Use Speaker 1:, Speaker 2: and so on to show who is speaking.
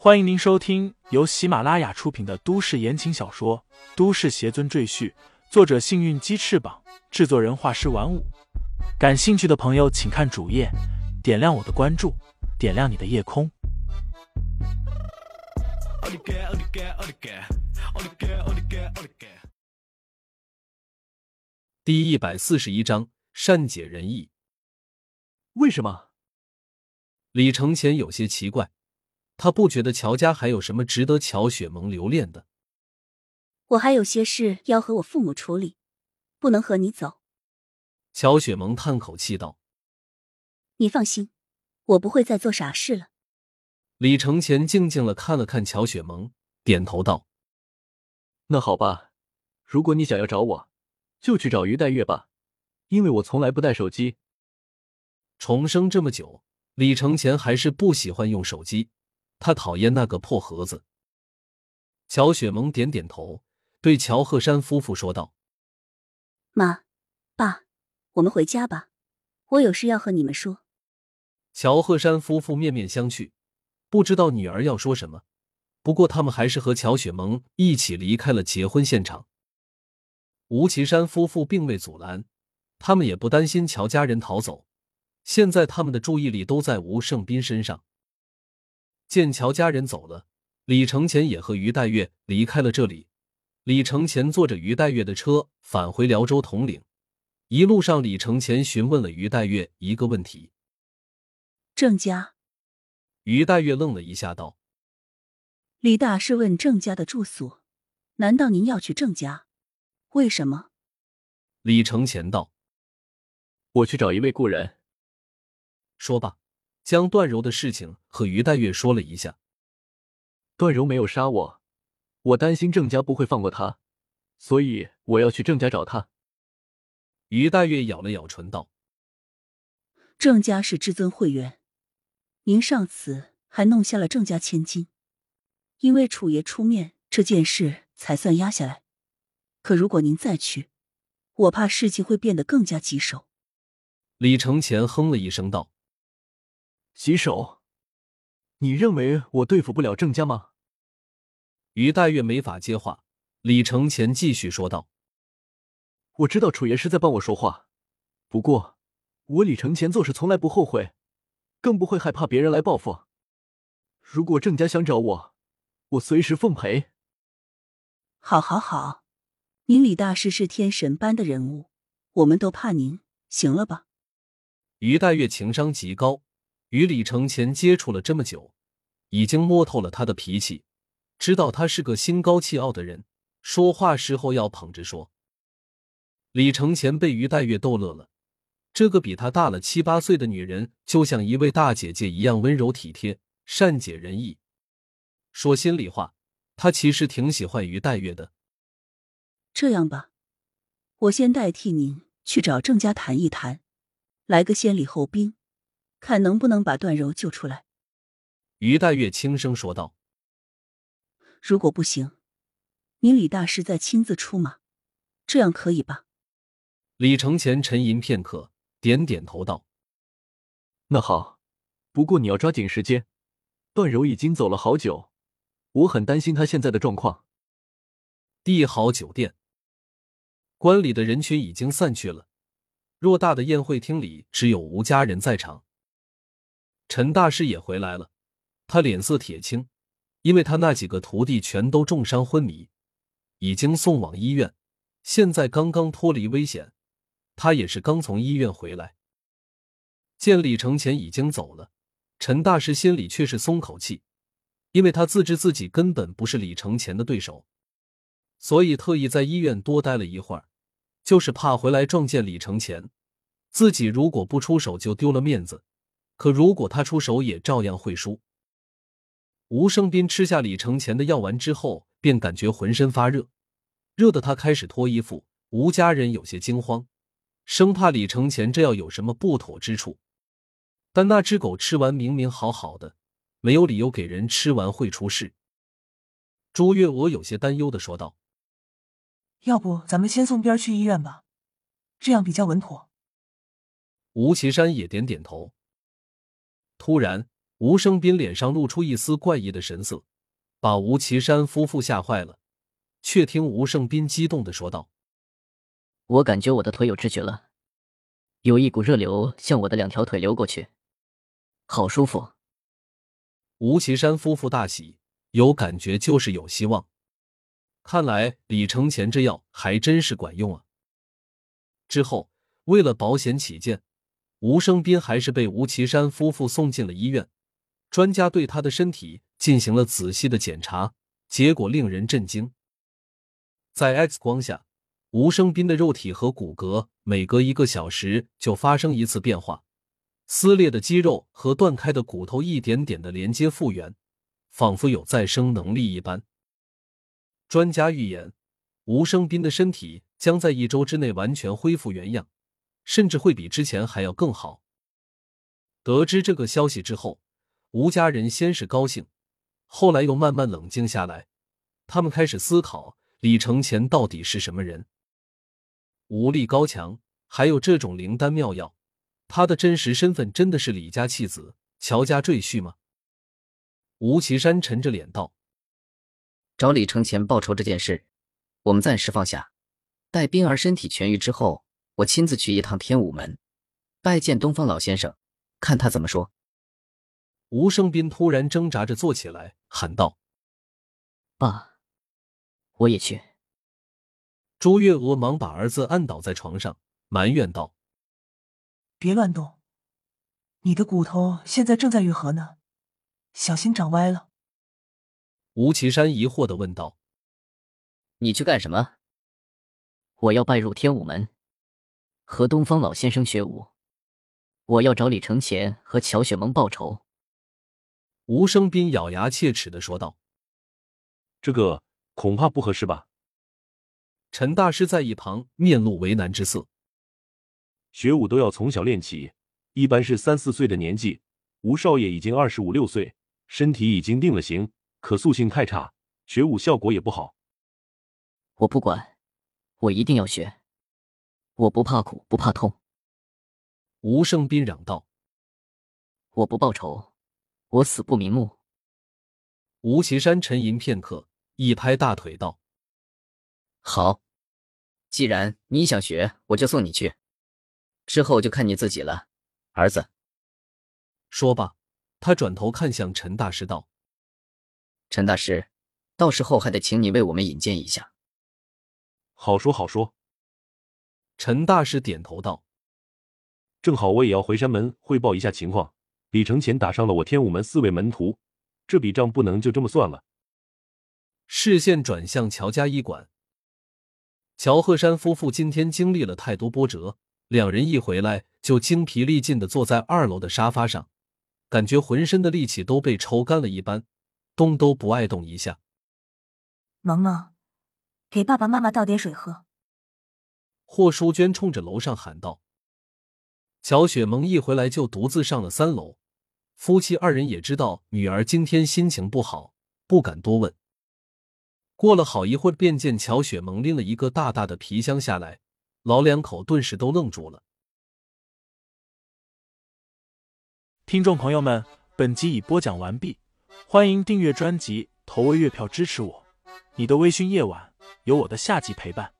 Speaker 1: 欢迎您收听由喜马拉雅出品的都市言情小说《都市邪尊赘婿》，作者：幸运鸡翅膀，制作人：画师玩五。感兴趣的朋友，请看主页，点亮我的关注，点亮你的夜空。
Speaker 2: 第一百四十一章善解人意。
Speaker 3: 为什么？
Speaker 2: 李承前有些奇怪。他不觉得乔家还有什么值得乔雪萌留恋的。
Speaker 4: 我还有些事要和我父母处理，不能和你走。
Speaker 2: 乔雪萌叹口气道：“
Speaker 4: 你放心，我不会再做傻事了。”
Speaker 2: 李承前静静的看了看乔雪萌，点头道：“
Speaker 3: 那好吧，如果你想要找我，就去找于黛月吧，因为我从来不带手机。”
Speaker 2: 重生这么久，李承前还是不喜欢用手机。他讨厌那个破盒子。乔雪萌点点头，对乔鹤山夫妇说道：“
Speaker 4: 妈，爸，我们回家吧，我有事要和你们说。”
Speaker 2: 乔鹤山夫妇面面相觑，不知道女儿要说什么。不过他们还是和乔雪萌一起离开了结婚现场。吴奇山夫妇并未阻拦，他们也不担心乔家人逃走。现在他们的注意力都在吴胜斌身上。见乔家人走了，李承前也和于黛月离开了这里。李承前坐着于黛月的车返回辽州统领。一路上，李承前询问了于黛月一个问题：“
Speaker 4: 郑家。”
Speaker 2: 于黛月愣了一下，道：“
Speaker 4: 李大师问郑家的住所，难道您要去郑家？为什么？”
Speaker 2: 李承前道：“
Speaker 3: 我去找一位故人。”
Speaker 2: 说罢。将段柔的事情和于黛月说了一下。
Speaker 3: 段柔没有杀我，我担心郑家不会放过他，所以我要去郑家找他。
Speaker 2: 于黛月咬了咬唇道：“
Speaker 4: 郑家是至尊会员，您上次还弄下了郑家千金，因为楚爷出面，这件事才算压下来。可如果您再去，我怕事情会变得更加棘手。”
Speaker 2: 李承前哼了一声道。
Speaker 3: 棘手？你认为我对付不了郑家吗？
Speaker 2: 于黛月没法接话。李承前继续说道：“
Speaker 3: 我知道楚爷是在帮我说话，不过我李承前做事从来不后悔，更不会害怕别人来报复。如果郑家想找我，我随时奉陪。”
Speaker 4: 好，好，好！您李大师是天神般的人物，我们都怕您，行了吧？
Speaker 2: 于黛月情商极高。与李承前接触了这么久，已经摸透了他的脾气，知道他是个心高气傲的人，说话时候要捧着说。李承前被于黛月逗乐了，这个比他大了七八岁的女人，就像一位大姐姐一样温柔体贴、善解人意。说心里话，他其实挺喜欢于黛月的。
Speaker 4: 这样吧，我先代替您去找郑家谈一谈，来个先礼后兵。看能不能把段柔救出来。”
Speaker 2: 于黛月轻声说道。
Speaker 4: “如果不行，你李大师再亲自出马，这样可以吧？”
Speaker 2: 李承前沉吟片刻，点点头道：“
Speaker 3: 那好，不过你要抓紧时间。段柔已经走了好久，我很担心她现在的状况。”
Speaker 2: 帝豪酒店，观礼的人群已经散去了，偌大的宴会厅里只有吴家人在场。陈大师也回来了，他脸色铁青，因为他那几个徒弟全都重伤昏迷，已经送往医院，现在刚刚脱离危险。他也是刚从医院回来。见李承前已经走了，陈大师心里却是松口气，因为他自知自己根本不是李承前的对手，所以特意在医院多待了一会儿，就是怕回来撞见李承前，自己如果不出手就丢了面子。可如果他出手，也照样会输。吴胜斌吃下李承前的药丸之后，便感觉浑身发热，热得他开始脱衣服。吴家人有些惊慌，生怕李承前这药有什么不妥之处。但那只狗吃完明明好好的，没有理由给人吃完会出事。朱月娥有些担忧的说道：“
Speaker 5: 要不咱们先送边儿去医院吧，这样比较稳妥。”
Speaker 2: 吴岐山也点点头。突然，吴生斌脸上露出一丝怪异的神色，把吴奇山夫妇吓坏了。却听吴胜斌激动的说道：“
Speaker 6: 我感觉我的腿有知觉了，有一股热流向我的两条腿流过去，好舒服。”
Speaker 2: 吴奇山夫妇大喜，有感觉就是有希望。看来李承前这药还真是管用啊！之后，为了保险起见，吴生斌还是被吴奇山夫妇送进了医院。专家对他的身体进行了仔细的检查，结果令人震惊。在 X 光下，吴生斌的肉体和骨骼每隔一个小时就发生一次变化，撕裂的肌肉和断开的骨头一点点的连接复原，仿佛有再生能力一般。专家预言，吴生斌的身体将在一周之内完全恢复原样，甚至会比之前还要更好。得知这个消息之后，吴家人先是高兴，后来又慢慢冷静下来。他们开始思考李承前到底是什么人，武力高强，还有这种灵丹妙药，他的真实身份真的是李家弃子、乔家赘婿吗？吴岐山沉着脸道。
Speaker 6: 找李承前报仇这件事，我们暂时放下。待冰儿身体痊愈之后，我亲自去一趟天武门，拜见东方老先生，看他怎么说。
Speaker 2: 吴生斌突然挣扎着坐起来，喊道：“
Speaker 6: 爸，我也去。”
Speaker 2: 朱月娥忙把儿子按倒在床上，埋怨道：“
Speaker 5: 别乱动，你的骨头现在正在愈合呢，小心长歪了。”
Speaker 2: 吴岐山疑惑的问道：“
Speaker 6: 你去干什么？”“我要拜入天武门，和东方老先生学武。我要找李承前和乔雪萌报仇。”
Speaker 2: 吴生斌咬牙切齿的说道：“
Speaker 7: 这个恐怕不合适吧？”
Speaker 2: 陈大师在一旁面露为难之色：“
Speaker 7: 学武都要从小练起，一般是三四岁的年纪。吴少爷已经二十五六岁，身体已经定了型。”可塑性太差，学武效果也不好。
Speaker 6: 我不管，我一定要学。我不怕苦，不怕痛。
Speaker 2: 吴胜斌嚷道：“
Speaker 6: 我不报仇，我死不瞑目。”
Speaker 2: 吴奇山沉吟片刻，一拍大腿道：“
Speaker 6: 好，既然你想学，我就送你去。之后就看你自己了，儿子。”
Speaker 2: 说罢，他转头看向陈大师道。
Speaker 6: 陈大师，到时候还得请你为我们引荐一下。
Speaker 7: 好说好说。
Speaker 2: 陈大师点头道：“
Speaker 7: 正好我也要回山门汇报一下情况。李承前打伤了我天武门四位门徒，这笔账不能就这么算了。”
Speaker 2: 视线转向乔家医馆。乔鹤山夫妇今天经历了太多波折，两人一回来就精疲力尽的坐在二楼的沙发上，感觉浑身的力气都被抽干了一般。动都不爱动一下。
Speaker 8: 萌萌，给爸爸妈妈倒点水喝。
Speaker 2: 霍淑娟冲着楼上喊道。乔雪萌一回来就独自上了三楼，夫妻二人也知道女儿今天心情不好，不敢多问。过了好一会儿，便见乔雪萌拎了一个大大的皮箱下来，老两口顿时都愣住了。
Speaker 1: 听众朋友们，本集已播讲完毕。欢迎订阅专辑，投喂月票支持我。你的微醺夜晚，有我的下集陪伴。